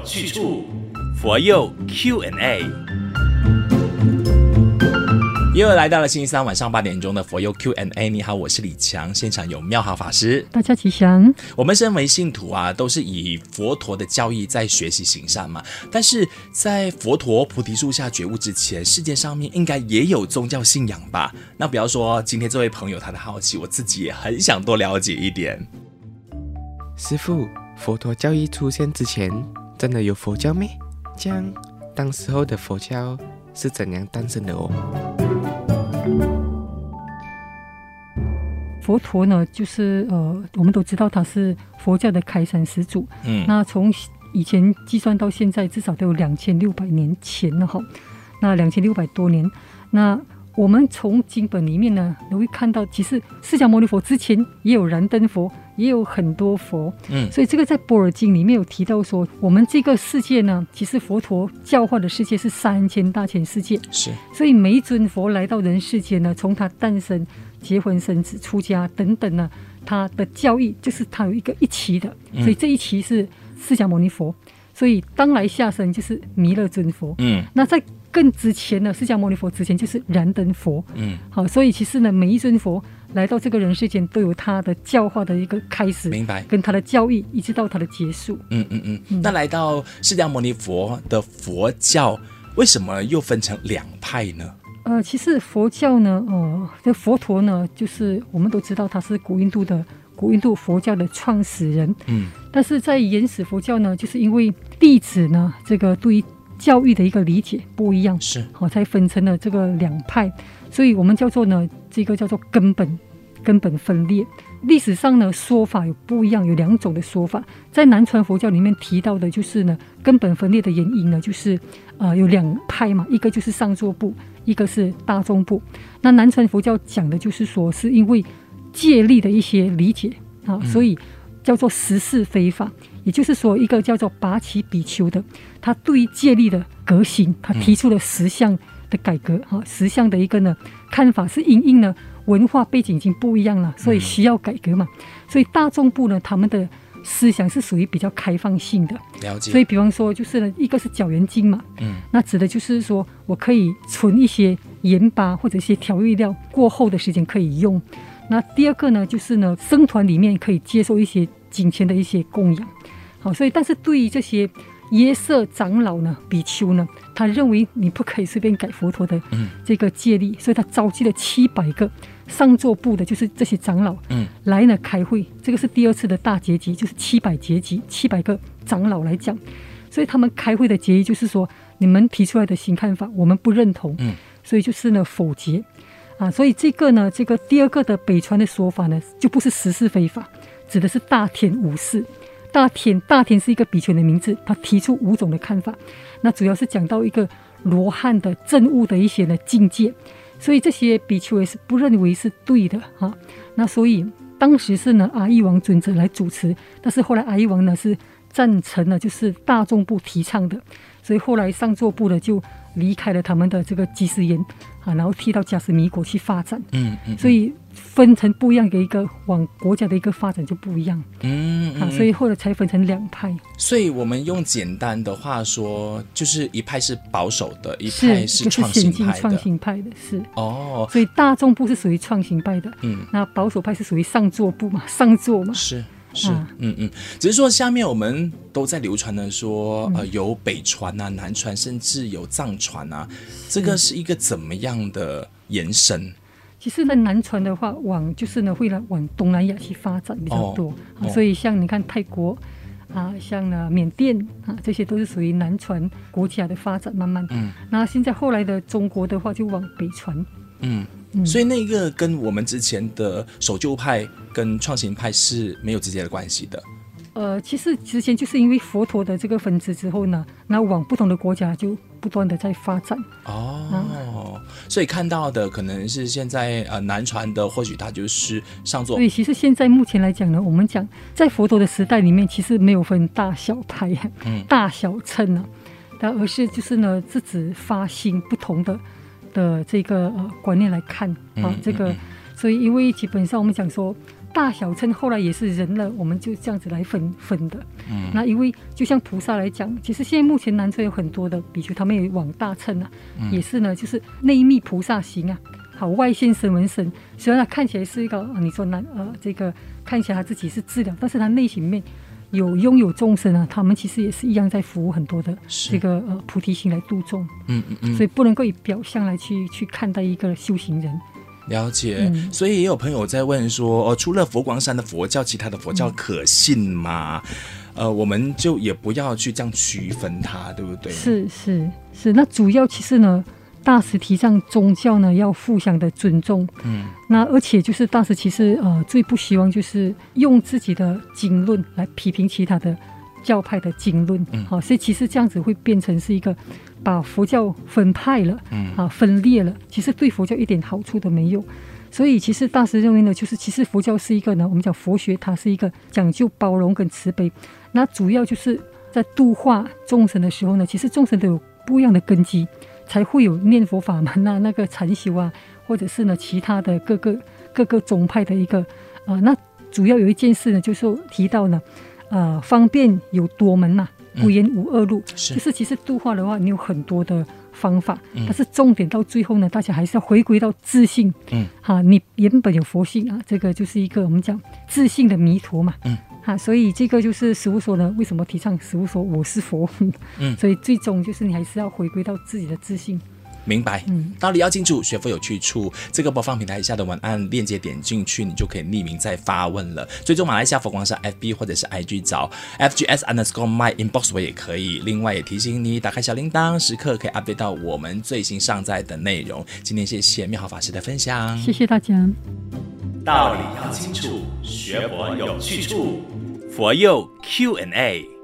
有去处，佛佑 Q&A。又来到了星期三晚上八点钟的佛佑 Q&A。你好，我是李强，现场有妙好法师。大家吉祥。我们身为信徒啊，都是以佛陀的教义在学习行善嘛。但是在佛陀菩提树下觉悟之前，世界上面应该也有宗教信仰吧？那比方说，今天这位朋友他的好奇，我自己也很想多了解一点。师父，佛陀教义出现之前，真的有佛教咩？这样，当时候的佛教是怎样诞生的哦？佛陀呢，就是呃，我们都知道他是佛教的开山始祖。嗯，那从以前计算到现在，至少都有两千六百年前了哈。那两千六百多年，那我们从经本里面呢，都会看到，其实释迦牟尼佛之前也有燃灯佛，也有很多佛。嗯，所以这个在般若经里面有提到说，我们这个世界呢，其实佛陀教化的世界是三千大千世界。是，所以每一尊佛来到人世间呢，从他诞生。结婚生子、出家等等呢，他的教义就是他有一个一期的，所以这一期是释迦牟尼佛，所以当来下生就是弥勒尊佛。嗯，那在更之前呢，释迦牟尼佛之前就是燃灯佛。嗯，好，所以其实呢，每一尊佛来到这个人世间都有他的教化的一个开始，明白？跟他的教义一直到他的结束。嗯嗯嗯。那来到释迦牟尼佛的佛教，为什么又分成两派呢？呃，其实佛教呢，呃，这佛陀呢，就是我们都知道他是古印度的古印度佛教的创始人。嗯，但是在原始佛教呢，就是因为弟子呢，这个对于教育的一个理解不一样，是好才分成了这个两派，所以我们叫做呢，这个叫做根本根本分裂。历史上呢，说法有不一样，有两种的说法。在南传佛教里面提到的，就是呢，根本分裂的原因呢，就是呃，有两派嘛，一个就是上座部，一个是大众部。那南传佛教讲的就是说，是因为借力的一些理解啊，所以叫做十事非法。也就是说，一个叫做拔起比丘的，他对于戒律的革新，他提出了十项的改革哈，十项的一个呢看法是因应呢。文化背景已经不一样了，所以需要改革嘛。嗯、所以大众部呢，他们的思想是属于比较开放性的。了解。所以比方说，就是呢，一个是角圆经嘛，嗯，那指的就是说我可以存一些盐巴或者一些调味料，过后的时间可以用。那第二个呢，就是呢，僧团里面可以接受一些金钱的一些供养。好，所以但是对于这些。耶舍长老呢，比丘呢，他认为你不可以随便改佛陀的这个戒律，嗯、所以他召集了七百个上座部的，就是这些长老，嗯，来呢开会。这个是第二次的大结集，就是七百结集，七百个长老来讲。所以他们开会的结议就是说，你们提出来的新看法，我们不认同，嗯，所以就是呢否决啊。所以这个呢，这个第二个的北川的说法呢，就不是十事非法，指的是大田武士。大田，大田是一个比丘的名字，他提出五种的看法，那主要是讲到一个罗汉的证悟的一些的境界，所以这些比丘也是不认为是对的哈。那所以当时是呢阿育王尊者来主持，但是后来阿育王呢是赞成了，就是大众部提倡的，所以后来上座部的就离开了他们的这个居士岩啊，然后踢到加斯米国去发展。嗯嗯，所以。分成不一样的一个往国家的一个发展就不一样，嗯，嗯啊，所以后来才分成两派。所以我们用简单的话说，就是一派是保守的，一派是创新派的。创新派的是哦，所以大众部是属于创新派的，嗯，那保守派是属于上座部嘛，上座嘛，是是，啊、嗯嗯，只是说下面我们都在流传的说，呃，有北传啊、南传，甚至有藏传啊，这个是一个怎么样的延伸？其实，呢南传的话，往就是呢，会来往东南亚去发展比较多。哦哦、所以，像你看泰国啊，像呢缅甸啊，这些都是属于南传国家的发展。慢慢，嗯，那现在后来的中国的话，就往北传。嗯嗯，所以那个跟我们之前的守旧派跟创新派是没有直接的关系的。呃，其实之前就是因为佛陀的这个分支之后呢，那往不同的国家就不断的在发展。哦，嗯、所以看到的可能是现在呃南传的，或许它就是上座。所以其实现在目前来讲呢，我们讲在佛陀的时代里面，其实没有分大小派，嗯，大小乘呢，但而是就是呢自己发心不同的的这个呃观念来看啊，嗯、这个，所以因为基本上我们讲说。大小乘后来也是人了，我们就这样子来分分的。嗯，那因为就像菩萨来讲，其实现在目前南传有很多的比丘，他们也往大乘啊，嗯、也是呢，就是内密菩萨行啊，好外现声闻身。虽然他看起来是一个，你说南呃这个看起来他自己是治疗，但是他内心里面有拥有众生啊，他们其实也是一样在服务很多的这个呃菩提心来度众。嗯嗯嗯，所以不能够以表象来去去看待一个修行人。了解，嗯、所以也有朋友在问说，哦，除了佛光山的佛教，其他的佛教可信吗？嗯、呃，我们就也不要去这样区分它，对不对？是是是，那主要其实呢，大师提倡宗教呢要互相的尊重，嗯，那而且就是大师其实呃最不希望就是用自己的经论来批评其他的教派的经论，嗯，好，所以其实这样子会变成是一个。把佛教分派了，嗯啊，分裂了，其实对佛教一点好处都没有。所以其实大师认为呢，就是其实佛教是一个呢，我们讲佛学，它是一个讲究包容跟慈悲。那主要就是在度化众生的时候呢，其实众生都有不一样的根基，才会有念佛法门啊，那个禅修啊，或者是呢其他的各个各个宗派的一个啊、呃。那主要有一件事呢，就是提到呢，呃，方便有多门呐、啊。无言无二路，嗯、是就是其实度化的话，你有很多的方法，嗯、但是重点到最后呢，大家还是要回归到自信。嗯，哈，你原本有佛性啊，这个就是一个我们讲自信的迷途嘛。嗯，哈，所以这个就是师傅说呢，为什么提倡师傅说我是佛？嗯，所以最终就是你还是要回归到自己的自性。明白，嗯，道理要清楚，学佛有去处。这个播放平台下的文案链接点进去，你就可以匿名再发问了。追踪马来西亚佛光山 FB 或者是 IG 找 FGS underscore my inbox 我也可以。另外也提醒你打开小铃铛，时刻可以 update 到我们最新上载的内容。今天谢谢妙好法师的分享，谢谢大家。道理要清楚，学佛有去处，佛佑 Q&A。